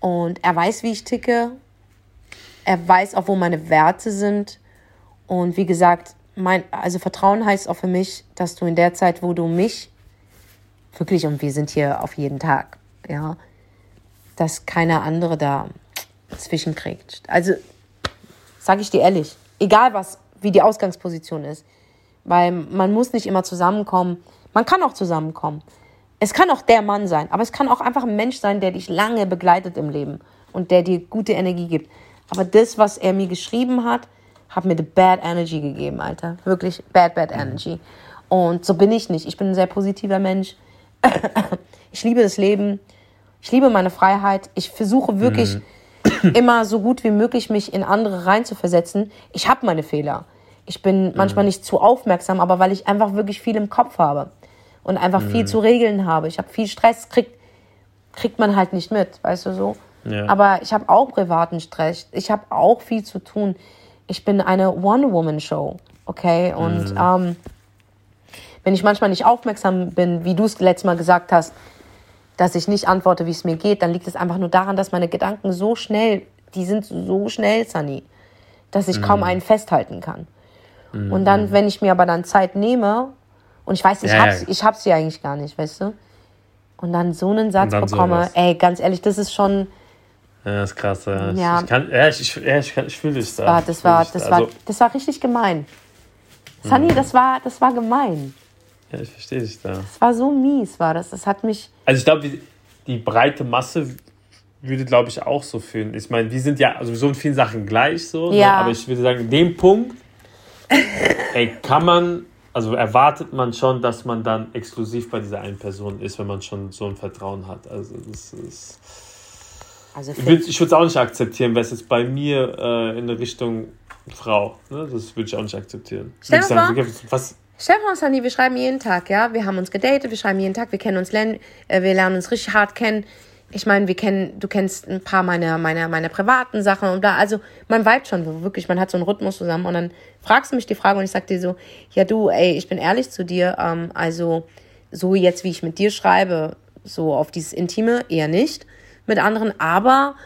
Und er weiß, wie ich ticke. Er weiß auch, wo meine Werte sind. Und wie gesagt, mein, also Vertrauen heißt auch für mich, dass du in der Zeit, wo du mich wirklich, und wir sind hier auf jeden Tag, ja, dass keiner andere da zwischenkriegt. Also, sage ich dir ehrlich, egal was, wie die Ausgangsposition ist, weil man muss nicht immer zusammenkommen. Man kann auch zusammenkommen. Es kann auch der Mann sein, aber es kann auch einfach ein Mensch sein, der dich lange begleitet im Leben und der dir gute Energie gibt. Aber das, was er mir geschrieben hat, hat mir the bad energy gegeben, Alter. Wirklich bad, bad energy. Und so bin ich nicht. Ich bin ein sehr positiver Mensch. Ich liebe das Leben. Ich liebe meine Freiheit. Ich versuche wirklich immer so gut wie möglich mich in andere reinzuversetzen. Ich habe meine Fehler. Ich bin manchmal nicht zu aufmerksam, aber weil ich einfach wirklich viel im Kopf habe und einfach viel zu regeln habe. Ich habe viel Stress, kriegt, kriegt man halt nicht mit, weißt du so. Ja. Aber ich habe auch privaten Stress. Ich habe auch viel zu tun. Ich bin eine One-Woman-Show, okay? Und ähm, wenn ich manchmal nicht aufmerksam bin, wie du es letztes Mal gesagt hast, dass ich nicht antworte, wie es mir geht, dann liegt es einfach nur daran, dass meine Gedanken so schnell, die sind so schnell, Sunny, dass ich kaum einen festhalten kann. Und dann, wenn ich mir aber dann Zeit nehme, und ich weiß, ich Ja, hab's, ja. ich hab's ja eigentlich gar nicht, weißt du? Und dann so einen Satz bekomme, sowas. ey, ganz ehrlich, das ist schon, Ja, das ist krass. Ja, Ja. Ich, kann, ja, ich, ich, fühle dich da. war, Ich das fühl war, dich das da. war, Also, das war richtig gemein. Sunny, das war, das war gemein. Ja, ich verstehe dich da. Das war so mies, war das. Das hat mich, Also ich glaube, die, breite Masse würde, glaube ich, auch so fühlen. Ich meine, wir sind ja sowieso in vielen Sachen gleich so. Ne? Ja. Aber ich würde sagen, in dem Punkt, ey, kann man, also erwartet man schon, dass man dann exklusiv bei dieser einen Person ist, wenn man schon so ein Vertrauen hat. Also das ist... also Ich würde es auch nicht akzeptieren, wäre es jetzt bei mir äh, in eine Richtung Frau. Ne? Das würde ich auch nicht akzeptieren. Stell dir vor- was, Stefan und Sunny, wir schreiben jeden Tag, ja. Wir haben uns gedatet, wir schreiben jeden Tag, wir kennen uns, lernen, äh, wir lernen uns richtig hart kennen. Ich meine, wir kennen, du kennst ein paar meiner, meiner, meiner privaten Sachen und da, also man vibet schon wirklich, man hat so einen Rhythmus zusammen und dann fragst du mich die Frage und ich sag dir so, ja du, ey, ich bin ehrlich zu dir, ähm, also so jetzt, wie ich mit dir schreibe, so auf dieses Intime eher nicht mit anderen, aber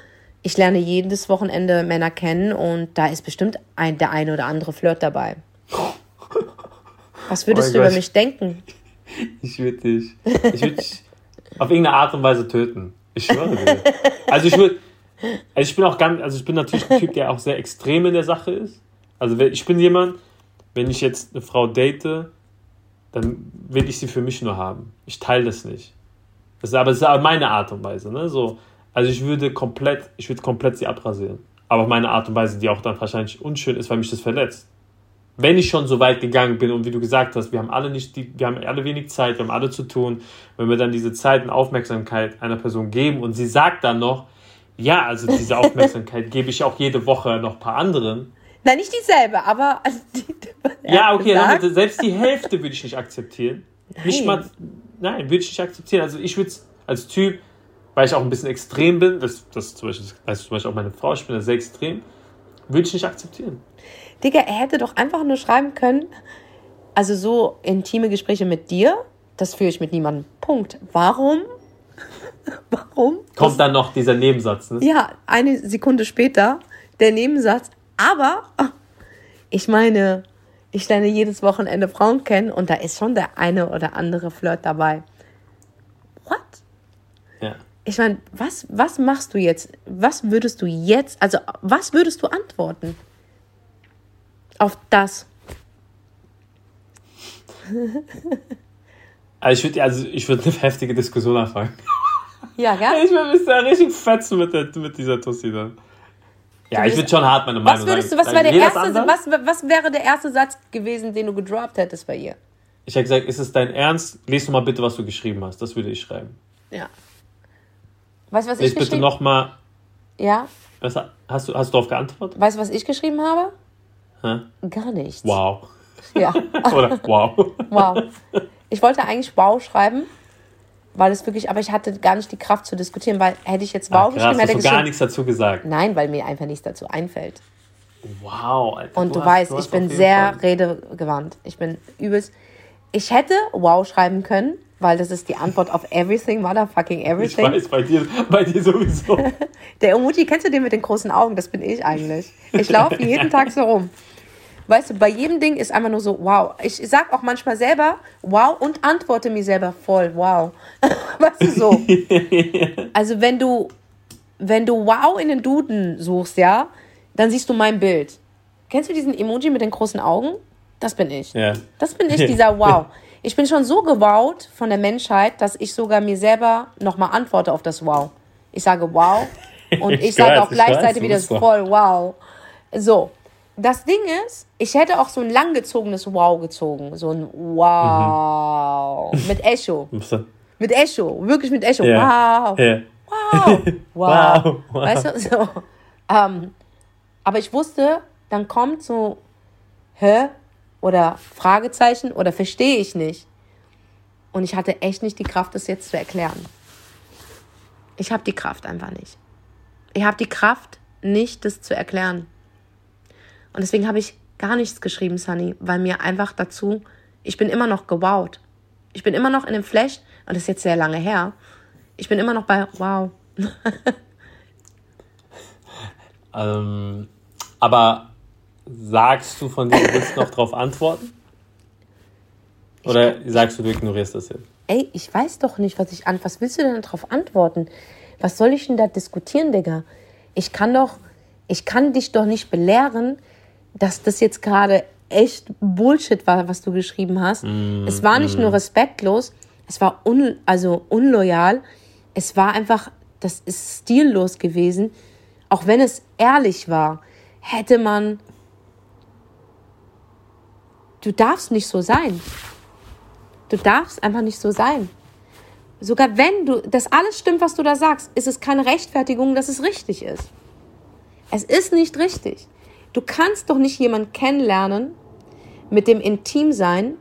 ich lerne jedes Wochenende Männer kennen und da ist bestimmt ein, der eine oder andere Flirt dabei. Was würdest Oh du mein über Gott. mich denken? Ich würde dich, ich würde dich auf irgendeine Art und Weise töten. Ich schwöre dir. Also ich würde, also ich bin auch ganz, also ich bin natürlich ein Typ, der auch sehr extrem in der Sache ist. Also ich bin jemand, wenn ich jetzt eine Frau date, dann will ich sie für mich nur haben. Ich teile das nicht. Das ist aber, das ist aber meine Art und Weise, ne? So, also ich würde komplett, ich würde komplett sie abrasieren. Aber auf meine Art und Weise, die auch dann wahrscheinlich unschön ist, weil mich das verletzt. Wenn ich schon so weit gegangen bin und wie du gesagt hast, wir haben alle nicht die, wir haben alle wenig Zeit, wir haben alle zu tun, wenn wir dann diese Zeit und Aufmerksamkeit einer Person geben und sie sagt dann noch, ja, also diese Aufmerksamkeit gebe ich auch jede Woche noch ein paar anderen. Nein, nicht dieselbe, aber also die, Ja, okay, gesagt, dann, selbst die Hälfte würde ich nicht akzeptieren. Nicht Nein. mal, nein, würde ich nicht akzeptieren. Also ich würde es als Typ, weil ich auch ein bisschen extrem bin, das, das zum Beispiel, das weiß zum Beispiel auch meine Frau, ich bin da sehr extrem, würde ich nicht akzeptieren. Digga, er hätte doch einfach nur schreiben können, also so intime Gespräche mit dir, das führe ich mit niemandem. Punkt. Warum? Warum? Kommt dann noch dieser Nebensatz, ne? Ja, eine Sekunde später der Nebensatz. Aber ich meine, ich lerne jedes Wochenende Frauen kennen und da ist schon der eine oder andere Flirt dabei. What? Ja. Ich meine, was, was machst du jetzt? Was würdest du jetzt, also was würdest du antworten? Auf das. Also ich würde also ich würd eine heftige Diskussion anfangen. Ja, gell? Ich würde mich da richtig fetzen mit, der, mit dieser Tussi dann. Ja, ich würde schon hart meine Meinung Was würdest du, was der erste, was, was wäre der erste Satz gewesen, den du gedroppt hättest bei ihr? Ich habe gesagt, ist es dein Ernst? Lies doch mal bitte, was du geschrieben hast. Das würde ich schreiben. Ja. Weißt du, was ich Lies bitte geschrieben nochmal. Ja. Was, hast, du, hast du darauf geantwortet? Weißt du, was ich geschrieben habe? Hä? Gar nichts. Wow. Ja. Oder wow. Wow. Ich wollte eigentlich wow schreiben, weil es wirklich, aber ich hatte gar nicht die Kraft zu diskutieren, weil hätte ich jetzt wow Ach, krass, geschrieben, hätte hast er du gar nichts dazu gesagt. Nein, weil mir einfach nichts dazu einfällt. Wow, Alter. Und du, hast- weißt, ich bin sehr Fall- redegewandt. Ich bin übelst. Ich hätte wow schreiben können, weil das ist die Antwort auf everything, motherfucking Ich everything. weiß, bei dir, bei dir sowieso. Der Emoji, kennst du den mit den großen Augen? Das bin ich eigentlich. Ich laufe jeden Tag so rum. Weißt du, bei jedem Ding ist einfach nur so, wow. Ich sag auch manchmal selber, wow, und antworte mir selber voll, wow. Weißt du, so. Also, wenn du, wenn du wow in den Duden suchst, ja, dann siehst du mein Bild. Kennst du diesen Emoji mit den großen Augen? Das bin ich. Ja. Das bin ich, dieser Wow. Ich bin schon so gewaut von der Menschheit, dass ich sogar mir selber nochmal antworte auf das Wow. Ich sage Wow und ich, Ich sage weiß, auch ich gleichzeitig wieder voll Wow. So, das Ding ist, ich hätte auch so ein langgezogenes Wow gezogen. So ein Wow. Mit Echo. Mit Echo. Wirklich mit Echo. Ja. Wow. Wow. Wow. Wow, wow. Weißt du, so. Ähm, aber ich wusste, dann kommt so, hä? Oder Fragezeichen oder verstehe ich nicht. Und ich hatte echt nicht die Kraft, das jetzt zu erklären. Ich habe die Kraft einfach nicht. Ich habe die Kraft nicht, das zu erklären. Und deswegen habe ich gar nichts geschrieben, Sunny, weil mir einfach dazu, ich bin immer noch gewowt. Ich bin immer noch in dem Flash, und das ist jetzt sehr lange her. Ich bin immer noch bei, wow. Ähm, aber sagst du von dir, du willst noch darauf antworten? Oder sagst du, du ignorierst das jetzt? Ey, ich weiß doch nicht, was ich an. Was willst du denn darauf antworten? Was soll ich denn da diskutieren, Digga? Ich kann doch, ich kann dich doch nicht belehren, dass das jetzt gerade echt Bullshit war, was du geschrieben hast. es war nicht nur respektlos, es war un, also unloyal, es war einfach, das ist stillos gewesen. Auch wenn es ehrlich war, hätte man. Du darfst nicht so sein. Du darfst einfach nicht so sein. Sogar wenn du das alles stimmt, was du da sagst, ist es keine Rechtfertigung, dass es richtig ist. Es ist nicht richtig. Du kannst doch nicht jemanden kennenlernen, mit dem intim sein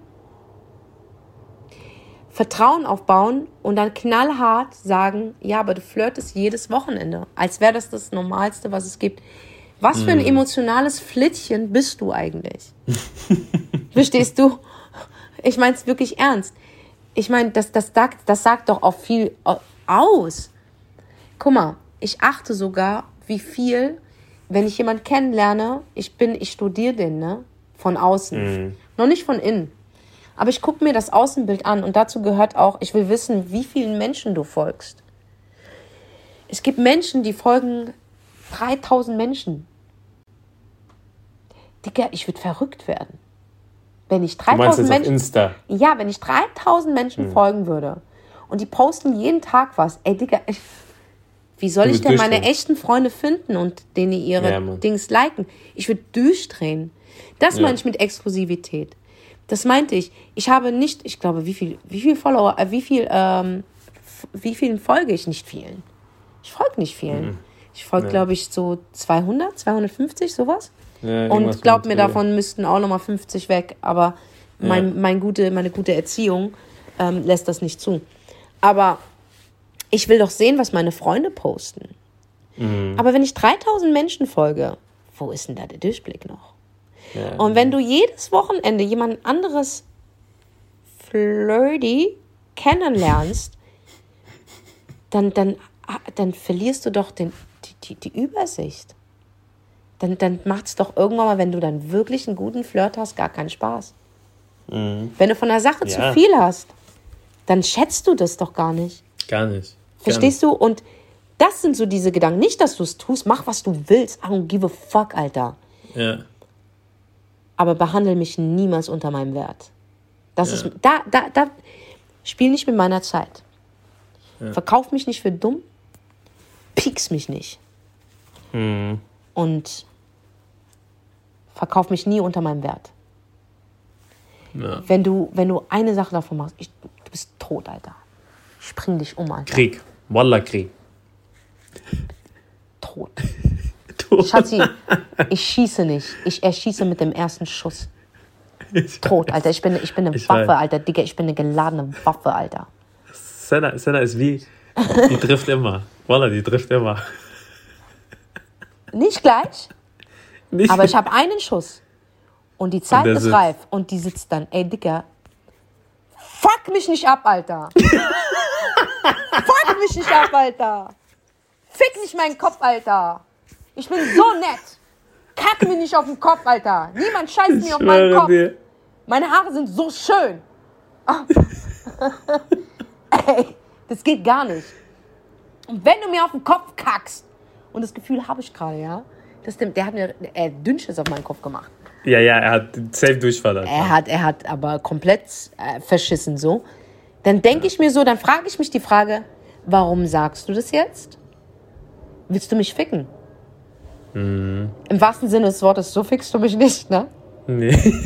Vertrauen aufbauen und dann knallhart sagen, ja, aber du flirtest jedes Wochenende, als wäre das das Normalste, was es gibt. Was für ein emotionales Flittchen bist du eigentlich? Verstehst du? Ich meine es wirklich ernst. Ich meine, das, das, sagt, das sagt doch auch viel aus. Guck mal, ich achte sogar, wie viel, wenn ich jemanden kennenlerne, ich bin, ich studiere den, ne? Von außen. Mhm. Noch nicht von innen. Aber ich gucke mir das Außenbild an und dazu gehört auch, ich will wissen, wie vielen Menschen du folgst. Es gibt Menschen, die folgen 3000 Menschen. Digga, ich würde verrückt werden. Wenn ich Du meinst 3000 jetzt auf Menschen. Insta. Ja, wenn ich 3000 Menschen Hm. folgen würde und die posten jeden Tag was, ey Digga, ich, wie soll ich denn meine echten Freunde finden und denen ihre Ja. Dings liken? Ich würde durchdrehen. Das Ja. meine ich mit Exklusivität. Das meinte ich. Ich habe nicht, ich glaube, wie viel, wie viel Follower, äh, wie viel, ähm, wie vielen folge ich? Nicht vielen. Ich folge nicht vielen. Mhm. Ich folge, glaube ich, so 200, 250, sowas. Ja, Und glaub mir, davon müssten auch nochmal 50 weg. Aber mein, mein gute, meine gute Erziehung ähm, lässt das nicht zu. Aber ich will doch sehen, was meine Freunde posten. Mhm. Aber wenn ich 3000 Menschen folge, wo ist denn da der Durchblick noch? Ja. Und wenn du jedes Wochenende jemand anderes flirty kennenlernst, dann, dann, dann verlierst du doch den, die, die, Übersicht. Dann, dann macht es doch irgendwann mal, wenn du dann wirklich einen guten Flirt hast, gar keinen Spaß. Wenn du von der Sache Ja. zu viel hast, dann schätzt du das doch gar nicht. Gar nicht. Verstehst du? Und das sind so diese Gedanken. Nicht, dass du es tust, mach, was du willst. I don't give a fuck, Alter. Ja. aber behandle mich niemals unter meinem Wert. Das Ja. ist da da da spiel nicht mit meiner Zeit. Verkauf mich nicht für dumm. Pieks mich nicht. Mhm. Und verkauf mich nie unter meinem Wert. ja. Wenn du wenn du eine Sache davon machst, ich, du bist tot, Alter. Ich bring dich um, Alter. Krieg. Wallah Krieg. Tot. Du- Schatzi, ich schieße nicht. Ich erschieße mit dem ersten Schuss. Tot, Alter. Ich bin, ich bin eine Ich Waffe, weiß. Alter. Digga, ich bin eine geladene Waffe, Alter. Senna, Senna ist wie. Die trifft immer. Wallah, die trifft immer. Nicht gleich, Nicht aber ich habe einen Schuss. Und die Zeit der ist sitzt. reif. Und die sitzt dann. Ey, Dicker, fuck mich nicht ab, Alter. fuck mich nicht ab, Alter. Fick nicht meinen Kopf, Alter. Ich bin so nett. Kack mir nicht auf den Kopf, Alter. Niemand scheißt ich mir auf meinen Kopf. dir. Meine Haare sind so schön. Ey, das geht gar nicht. Und wenn du mir auf den Kopf kackst, und das Gefühl habe ich gerade, ja, das, der, hat mir äh, Dünnschiss auf meinen Kopf gemacht. Ja, ja, er hat safe Durchfall. Alter. Er hat, er hat aber komplett äh, verschissen so. Dann denke ich mir so, dann frage ich mich die Frage, warum sagst du das jetzt? Willst du mich ficken? Im wahrsten Sinne des Wortes, so fickst du mich nicht, ne? Nee,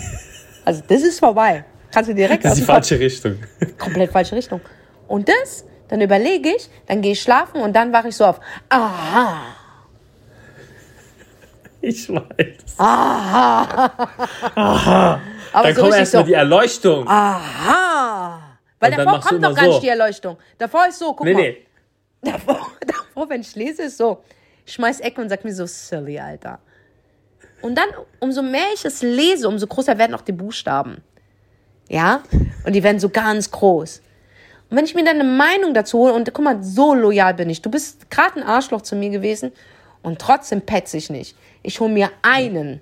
Also das ist vorbei. Kannst du direkt das ist die falsche Richtung. komplett falsche Richtung. Und das, dann überlege ich, dann gehe ich schlafen und dann wache ich so auf. Aha, Ich weiß. aber Dann so kommt erstmal so. die Erleuchtung. Aha. Weil Und davor kommt doch gar so. nicht die Erleuchtung. Davor ist so, guck nee, mal. nee. Davor, davor, wenn ich lese, ist so, ich schmeiß Ecke und sag mir so, silly, Alter. Und dann, umso mehr ich es lese, umso größer werden auch die Buchstaben. Ja? Und die werden so ganz groß. Und wenn ich mir dann eine Meinung dazu hole, und guck mal, so loyal bin ich. Du bist gerade ein Arschloch zu mir gewesen und trotzdem petz ich nicht. Ich hole mir einen.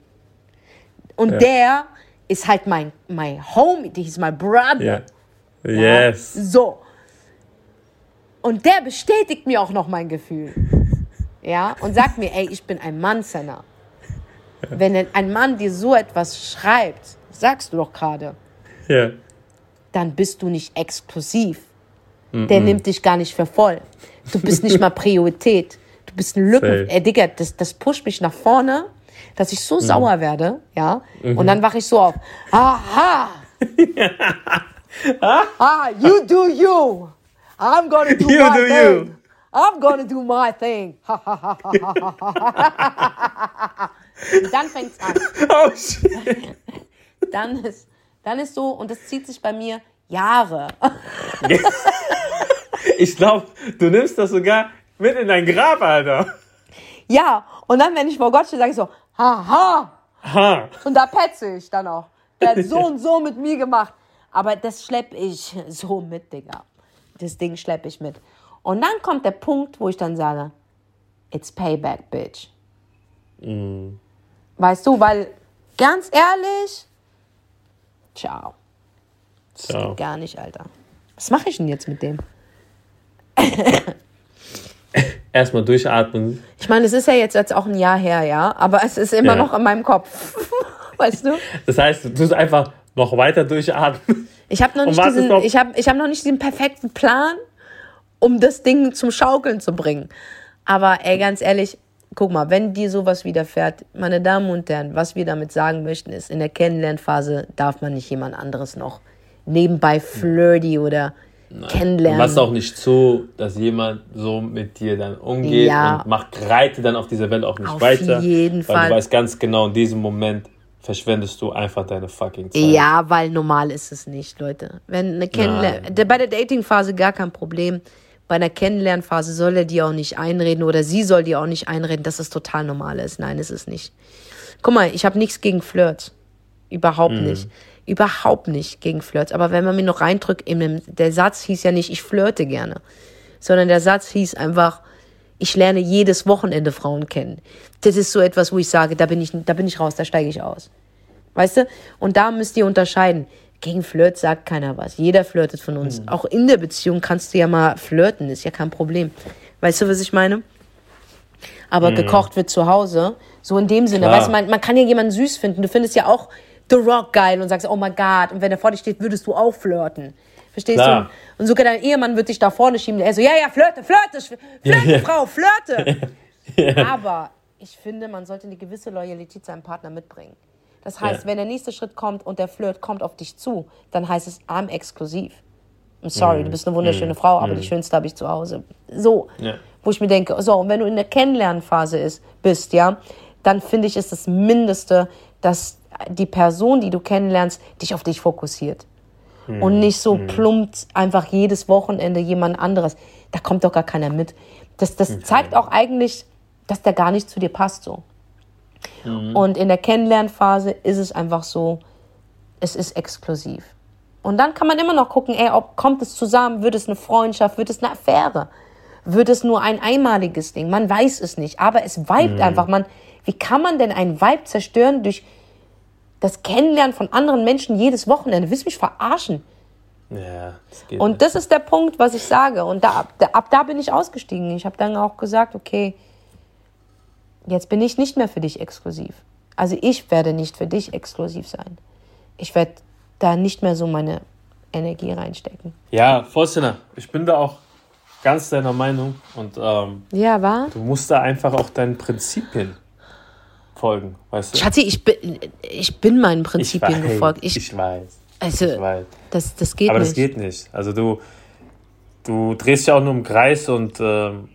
Und Ja. der ist halt mein, mein Homie, der ist mein Brother. Ja. Yes. So. Und der bestätigt mir auch noch mein Gefühl. Ja, und sagt mir, ey, ich bin ein Mann, Senna. Wenn denn ein Mann dir so etwas schreibt, sagst du doch gerade, Ja. dann bist du nicht exklusiv. Der nimmt dich gar nicht für voll. Du bist nicht mal Priorität. Du bist ein Lücken. Safe. Ey, Digga, das, das pusht mich nach vorne, dass ich so sauer werde, ja. Und dann wache ich so auf. Aha! ah, you do you. I'm gonna do You my do thing. you. I'm gonna do my thing. Und dann fängt's an Oh shit. dann ist, dann ist so, und das zieht sich bei mir Jahre. Ich glaube, du nimmst das sogar mit in dein Grab, Alter. Ja, und dann, wenn ich vor Gott stehe, sage ich so, haha. Ha. Und da petze ich dann auch. Der hat so und so mit mir gemacht. Aber das schlepp ich so mit, Digga. Das Ding schlepp ich mit. Und dann kommt der Punkt, wo ich dann sage, it's payback, bitch. Weißt du, weil ganz ehrlich, ciao. Das Ciao. geht gar nicht, Alter. Was mache ich denn jetzt mit dem? Erstmal durchatmen. Ich meine, es ist ja jetzt, jetzt auch ein Jahr her, ja, aber es ist immer Ja. noch in meinem Kopf. weißt du? Das heißt, du tust einfach noch weiter durchatmen. Ich habe noch, nicht diesen- ich hab, ich hab noch nicht diesen perfekten Plan, um das Ding zum Schaukeln zu bringen. Aber ey, ganz ehrlich, guck mal, wenn dir sowas widerfährt, meine Damen und Herren, was wir damit sagen möchten, ist, in der Kennenlernphase darf man nicht jemand anderes noch nebenbei flirty oder Du kennenlernen. machst auch nicht zu, dass jemand so mit dir dann umgeht Ja. und macht reite dann auf dieser Welt auch nicht Auf weiter. jeden weil Fall. du weißt ganz genau, in diesem Moment verschwendest du einfach deine fucking Zeit. Ja, weil normal ist es nicht, Leute. Wenn eine Kennenlern Nein. bei der Datingphase gar kein Problem. Bei einer Kennenlernphase soll er dir auch nicht einreden oder sie soll dir auch nicht einreden, dass es total normal ist. Nein, ist es nicht. Guck mal, ich habe nichts gegen Flirts. Überhaupt nicht. Überhaupt nicht gegen Flirts. Aber wenn man mir noch reindrückt, in dem, der Satz hieß ja nicht, ich flirte gerne, sondern der Satz hieß einfach, ich lerne jedes Wochenende Frauen kennen. Das ist so etwas, wo ich sage, da bin ich, da bin ich raus, da steige ich aus. Weißt du? Und da müsst ihr unterscheiden. Gegen Flirt sagt keiner was. Jeder flirtet von uns. Auch in der Beziehung kannst du ja mal flirten, ist ja kein Problem. Weißt du, was ich meine? Aber gekocht wird zu Hause. So in dem Sinne. Klar. Weißt du, man, man kann ja jemanden süß finden. Du findest ja auch The Rock geil und sagst, oh my God. Und wenn er vor dir steht, würdest du auch flirten. Verstehst Klar. du? Und sogar dein Ehemann wird dich da vorne schieben. Er so, ja, ja, flirte, flirte, flirte, Ja. Frau, flirte. Aber ich finde, man sollte eine gewisse Loyalität seinem Partner mitbringen. Das heißt, Ja. wenn der nächste Schritt kommt und der Flirt kommt auf dich zu, dann heißt es, I'm exklusiv. I'm sorry, du bist eine wunderschöne Frau, aber die schönste habe ich zu Hause. So, Ja. wo ich mir denke, so, und wenn du in der Kennenlernphase ist, bist, ja, dann finde ich, ist das Mindeste, dass die Person, die du kennenlernst, dich auf dich fokussiert. Und nicht so plumpt einfach jedes Wochenende jemand anderes. Da kommt doch gar keiner mit. Das, das zeigt auch eigentlich, dass der gar nicht zu dir passt so. Und in der Kennenlernphase ist es einfach so, es ist exklusiv. Und dann kann man immer noch gucken, ey, ob kommt es zusammen, wird es eine Freundschaft, wird es eine Affäre, wird es nur ein einmaliges Ding, man weiß es nicht, aber es vibet einfach, man, wie kann man denn einen Vibe zerstören durch das Kennenlernen von anderen Menschen jedes Wochenende? Willst du mich verarschen? Ja, das geht Und nicht. das ist der Punkt, was ich sage. Und da, ab, da, ab da bin ich ausgestiegen. Ich habe dann auch gesagt, okay, jetzt bin ich nicht mehr für dich exklusiv. Also ich werde nicht für dich exklusiv sein. Ich werde da nicht mehr so meine Energie reinstecken. Ja, Faustina, ich bin da auch ganz deiner Meinung und ähm, Ja, war? du musst da einfach auch deinen Prinzipien folgen, weißt du? Schatzi, ich bin, ich bin meinen Prinzipien weiß, gefolgt. Ich, Ich, weiß, also, ich weiß. das, das geht Aber nicht. das geht nicht. Also du, du drehst ja auch nur im Kreis und ähm,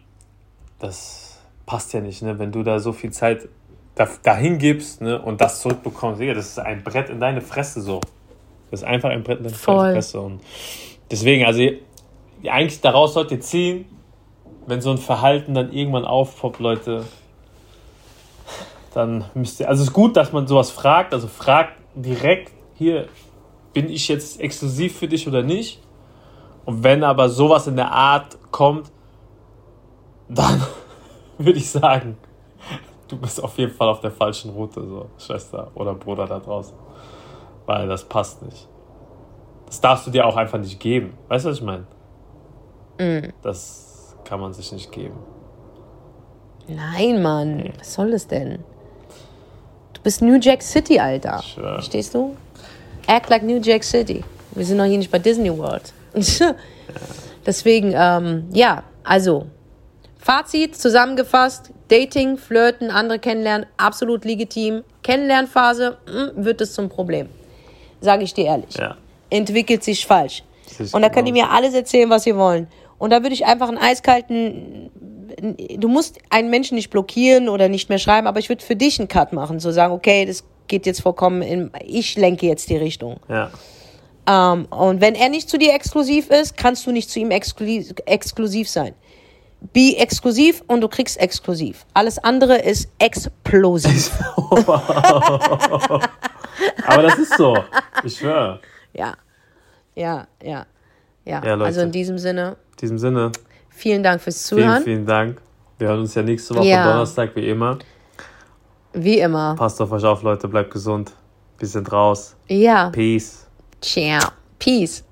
das passt ja nicht, ne? Wenn du da so viel Zeit da, dahin gibst ne? und das zurückbekommst, Digga, das ist ein Brett in deine Fresse so. Das ist einfach ein Brett in deine Voll. Fresse. Und deswegen, also eigentlich daraus sollt ihr ziehen, wenn so ein Verhalten dann irgendwann aufpoppt, Leute, dann müsst ihr, also es ist gut, dass man sowas fragt, also fragt direkt, hier, bin ich jetzt exklusiv für dich oder nicht? Und wenn aber sowas in der Art kommt, dann würde ich sagen, du bist auf jeden Fall auf der falschen Route, so Schwester oder Bruder da draußen. Weil das passt nicht. Das darfst du dir auch einfach nicht geben. Weißt du, was ich meine? Das kann man sich nicht geben. Nein, Mann. Was soll das denn? Du bist New Jack City, Alter. schwör. Verstehst du? Act like New Jack City. Wir sind noch hier nicht bei Disney World. Deswegen, ähm, ja, also, Fazit zusammengefasst: Dating, Flirten, andere kennenlernen, absolut legitim. Kennenlernphase mm, wird es zum Problem. Sage ich dir ehrlich. Ja. Entwickelt sich falsch. Und da könnt ihr mir alles erzählen, was ihr wollt. Und da würde ich einfach einen eiskalten du musst einen Menschen nicht blockieren oder nicht mehr schreiben, aber ich würde für dich einen Cut machen, so sagen, okay, das geht jetzt vollkommen in, ich lenke jetzt die Richtung. Ja. Ähm, und wenn er nicht zu dir exklusiv ist, kannst du nicht zu ihm exklusiv, exklusiv sein. Be exklusiv und du kriegst exklusiv. Alles andere ist explosiv. Aber das ist so. Ich schwöre. Ja, ja, ja. Ja, Ja, Leute. also in diesem Sinne, In diesem Sinne, vielen Dank fürs vielen, Zuhören. vielen Dank. Wir hören uns ja nächste Woche Ja. Donnerstag, wie immer. Wie immer. Passt auf euch auf, Leute. Bleibt gesund. Wir sind raus. Ja. Peace. Ciao. Peace.